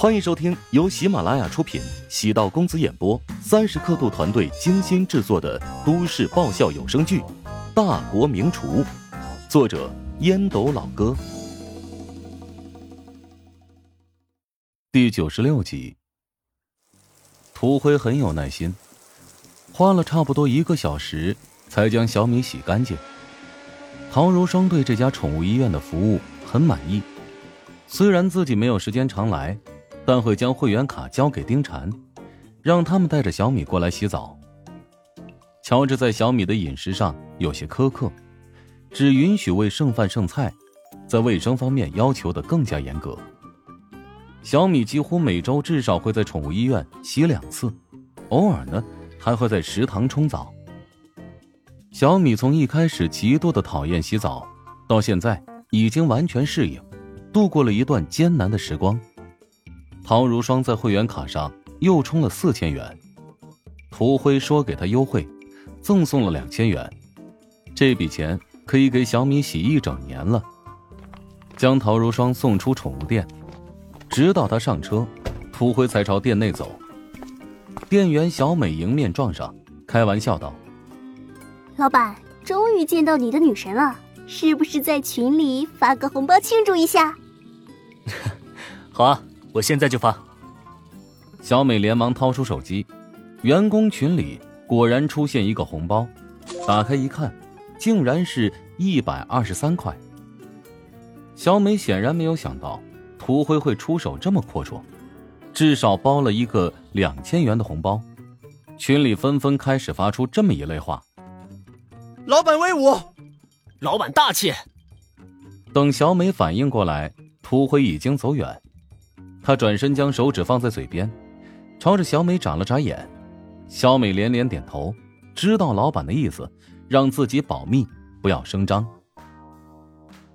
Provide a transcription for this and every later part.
欢迎收听由喜马拉雅出品、喜道公子演播、三十刻度团队精心制作的都市爆笑有声剧《大国名厨》，作者烟斗老哥，第九十六集。涂辉很有耐心，花了差不多一个小时才将小米洗干净。陶如霜对这家宠物医院的服务很满意，虽然自己没有时间常来。但会将会员卡交给丁婵，让他们带着小米过来洗澡。乔治在小米的饮食上有些苛刻，只允许喂剩饭剩菜，在卫生方面要求的更加严格。小米几乎每周至少会在宠物医院洗两次，偶尔呢还会在食堂冲澡。小米从一开始极度的讨厌洗澡，到现在已经完全适应，度过了一段艰难的时光。陶如霜在会员卡上又充了四千元，涂辉说给他优惠，赠送了两千元，这笔钱可以给小米洗一整年了。将陶如霜送出宠物店，直到他上车，涂辉才朝店内走。店员小美迎面撞上，开玩笑道：“老板，终于见到你的女神了，是不是在群里发个红包庆祝一下？” 好啊。我现在就发。小美连忙掏出手机，员工群里果然出现一个红包，打开一看，竟然是一百二十三块。小美显然没有想到涂辉会出手这么阔绰，至少包了一个两千元的红包。群里纷纷开始发出这么一类话：“老板威武，老板大气。”等小美反应过来，涂辉已经走远。他转身将手指放在嘴边，朝着小美眨了眨眼。小美连连点头，知道老板的意思，让自己保密，不要声张。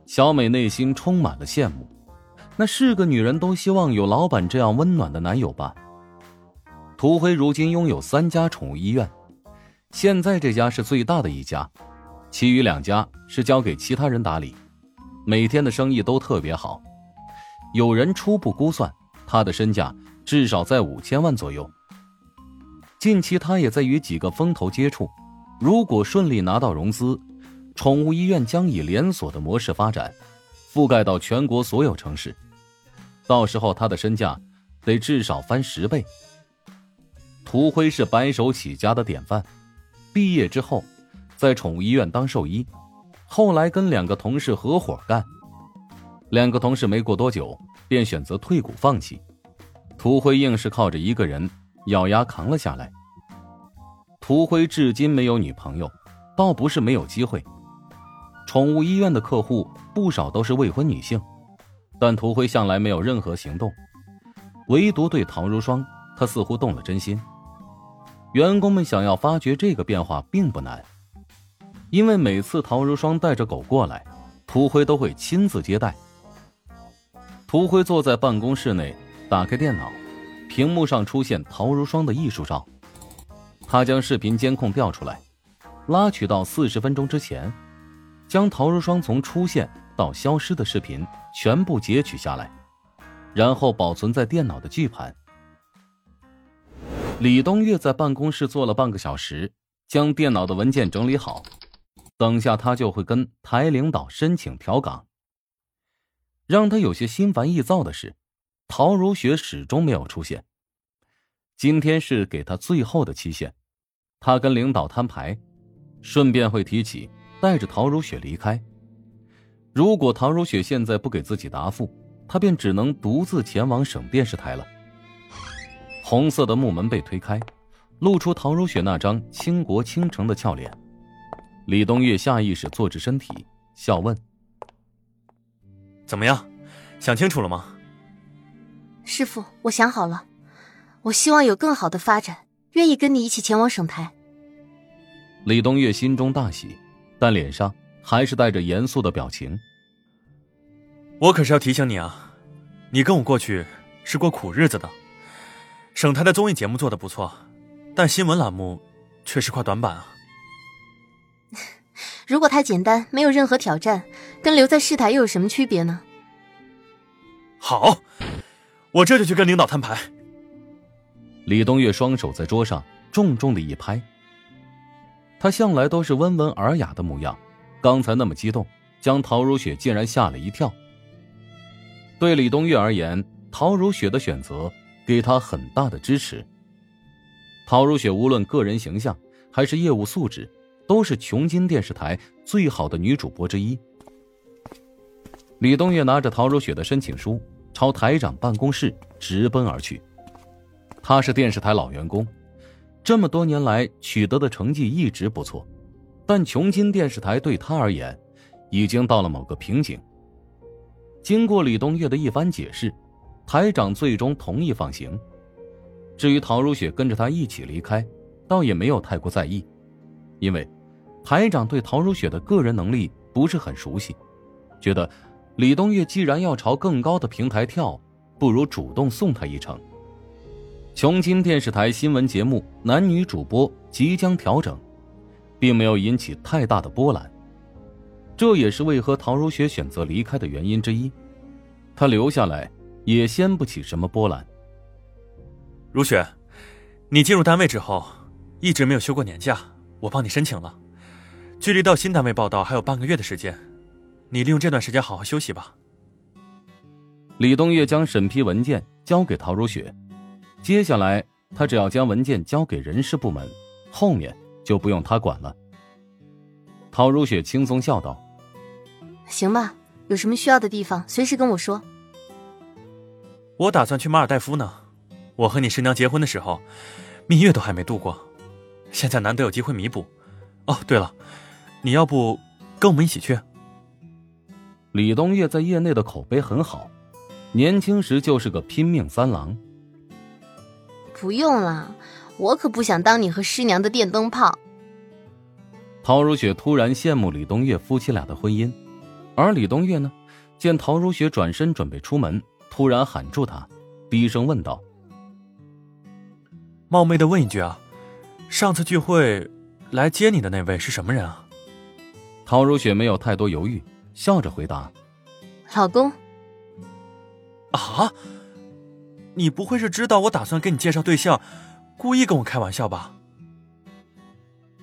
小美内心充满了羡慕，那是个女人都希望有老板这样温暖的男友吧。涂辉如今拥有三家宠物医院，现在这家是最大的一家，其余两家是交给其他人打理，每天的生意都特别好。有人初步估算，他的身价至少在五千万左右。近期他也在与几个风投接触，如果顺利拿到融资，宠物医院将以连锁的模式发展，覆盖到全国所有城市。到时候他的身价得至少翻十倍。涂辉是白手起家的典范，毕业之后在宠物医院当兽医，后来跟两个同事合伙干。两个同事没过多久便选择退股放弃，涂辉硬是靠着一个人咬牙扛了下来。涂辉至今没有女朋友，倒不是没有机会。宠物医院的客户不少都是未婚女性，但涂辉向来没有任何行动，唯独对陶如霜，他似乎动了真心。员工们想要发觉这个变化并不难，因为每次陶如霜带着狗过来，涂辉都会亲自接待。涂辉坐在办公室内，打开电脑，屏幕上出现陶如霜的艺术照。他将视频监控调出来，拉取到四十分钟之前，将陶如霜从出现到消失的视频全部截取下来，然后保存在电脑的巨盘。李东岳在办公室坐了半个小时，将电脑的文件整理好，等下他就会跟台领导申请调岗。让他有些心烦意躁的是，陶如雪始终没有出现。今天是给他最后的期限，他跟领导摊牌，顺便会提起带着陶如雪离开。如果陶如雪现在不给自己答复，他便只能独自前往省电视台了。红色的木门被推开，露出陶如雪那张倾国倾城的俏脸。李东岳下意识坐直身体，笑问。怎么样，想清楚了吗？师傅，我想好了，我希望有更好的发展，愿意跟你一起前往省台。李东岳心中大喜，但脸上还是带着严肃的表情。我可是要提醒你啊，你跟我过去是过苦日子的。省台的综艺节目做的不错，但新闻栏目却是块短板啊。如果太简单，没有任何挑战，跟留在市台又有什么区别呢？好，我这就去跟领导摊牌。李东岳双手在桌上重重的一拍。他向来都是温文尔雅的模样，刚才那么激动，将陶如雪竟然吓了一跳。对李东岳而言，陶如雪的选择给他很大的支持。陶如雪无论个人形象还是业务素质，都是琼金电视台最好的女主播之一。李东岳拿着陶如雪的申请书，朝台长办公室直奔而去。他是电视台老员工，这么多年来取得的成绩一直不错，但琼金电视台对他而言，已经到了某个瓶颈。经过李东岳的一番解释，台长最终同意放行。至于陶如雪跟着他一起离开，倒也没有太过在意，因为台长对陶如雪的个人能力不是很熟悉，觉得李东岳既然要朝更高的平台跳，不如主动送他一程。琼金电视台新闻节目男女主播即将调整，并没有引起太大的波澜，这也是为何陶如雪选择离开的原因之一。她留下来也掀不起什么波澜。如雪，你进入单位之后，一直没有休过年假，我帮你申请了。距离到新单位报道还有半个月的时间，你利用这段时间好好休息吧。李东岳将审批文件交给陶如雪，接下来他只要将文件交给人事部门，后面就不用他管了。陶如雪轻松笑道：“行吧，有什么需要的地方，随时跟我说。”我打算去马尔代夫呢。我和你师娘结婚的时候，蜜月都还没度过，现在难得有机会弥补。哦，对了，你要不跟我们一起去？李东岳在业内的口碑很好，年轻时就是个拼命三郎。不用了，我可不想当你和师娘的电灯泡。陶如雪突然羡慕李东岳夫妻俩的婚姻，而李东岳呢，见陶如雪转身准备出门，突然喊住她，低声问道。冒昧的问一句啊，上次聚会来接你的那位是什么人啊？陶如雪没有太多犹豫，笑着回答：“老公。”啊，你不会是知道我打算给你介绍对象，故意跟我开玩笑吧？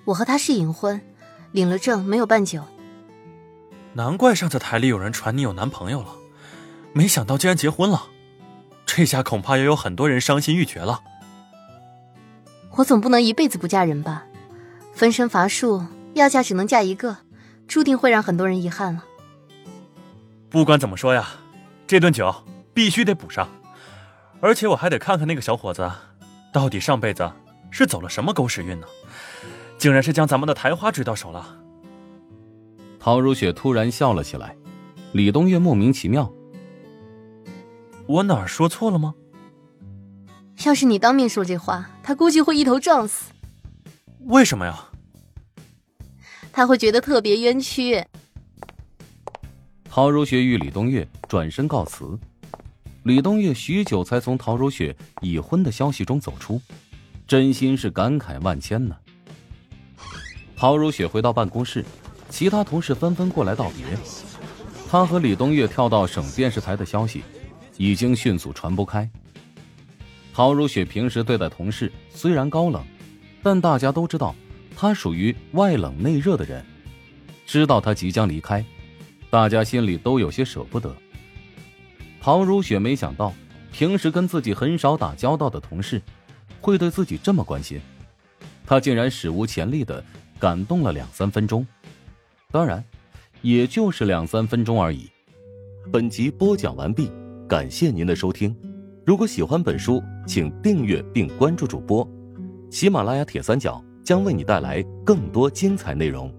我和他是隐婚，领了证没有办酒。难怪上次台里有人传你有男朋友了，没想到竟然结婚了，这下恐怕也有很多人伤心欲绝了。我总不能一辈子不嫁人吧？分身乏术，要嫁只能嫁一个，注定会让很多人遗憾了。不管怎么说呀，这顿酒必须得补上，而且我还得看看那个小伙子，到底上辈子是走了什么狗屎运呢？竟然是将咱们的台花追到手了。陶如雪突然笑了起来，李东月莫名其妙：“我哪儿说错了吗？”要是你当面说这话，他估计会一头撞死。为什么呀？他会觉得特别冤屈。陶如雪与李东月转身告辞，李东月许久才从陶如雪已婚的消息中走出，真心是感慨万千呢。陶如雪回到办公室，其他同事纷纷过来道别。她和李东月跳到省电视台的消息，已经迅速传播开。陶如雪平时对待同事虽然高冷，但大家都知道她属于外冷内热的人。知道她即将离开，大家心里都有些舍不得。陶如雪没想到，平时跟自己很少打交道的同事，会对自己这么关心。她竟然史无前例的感动了两三分钟，当然，也就是两三分钟而已。本集播讲完毕，感谢您的收听。如果喜欢本书，请订阅并关注主播。喜马拉雅铁三角将为你带来更多精彩内容。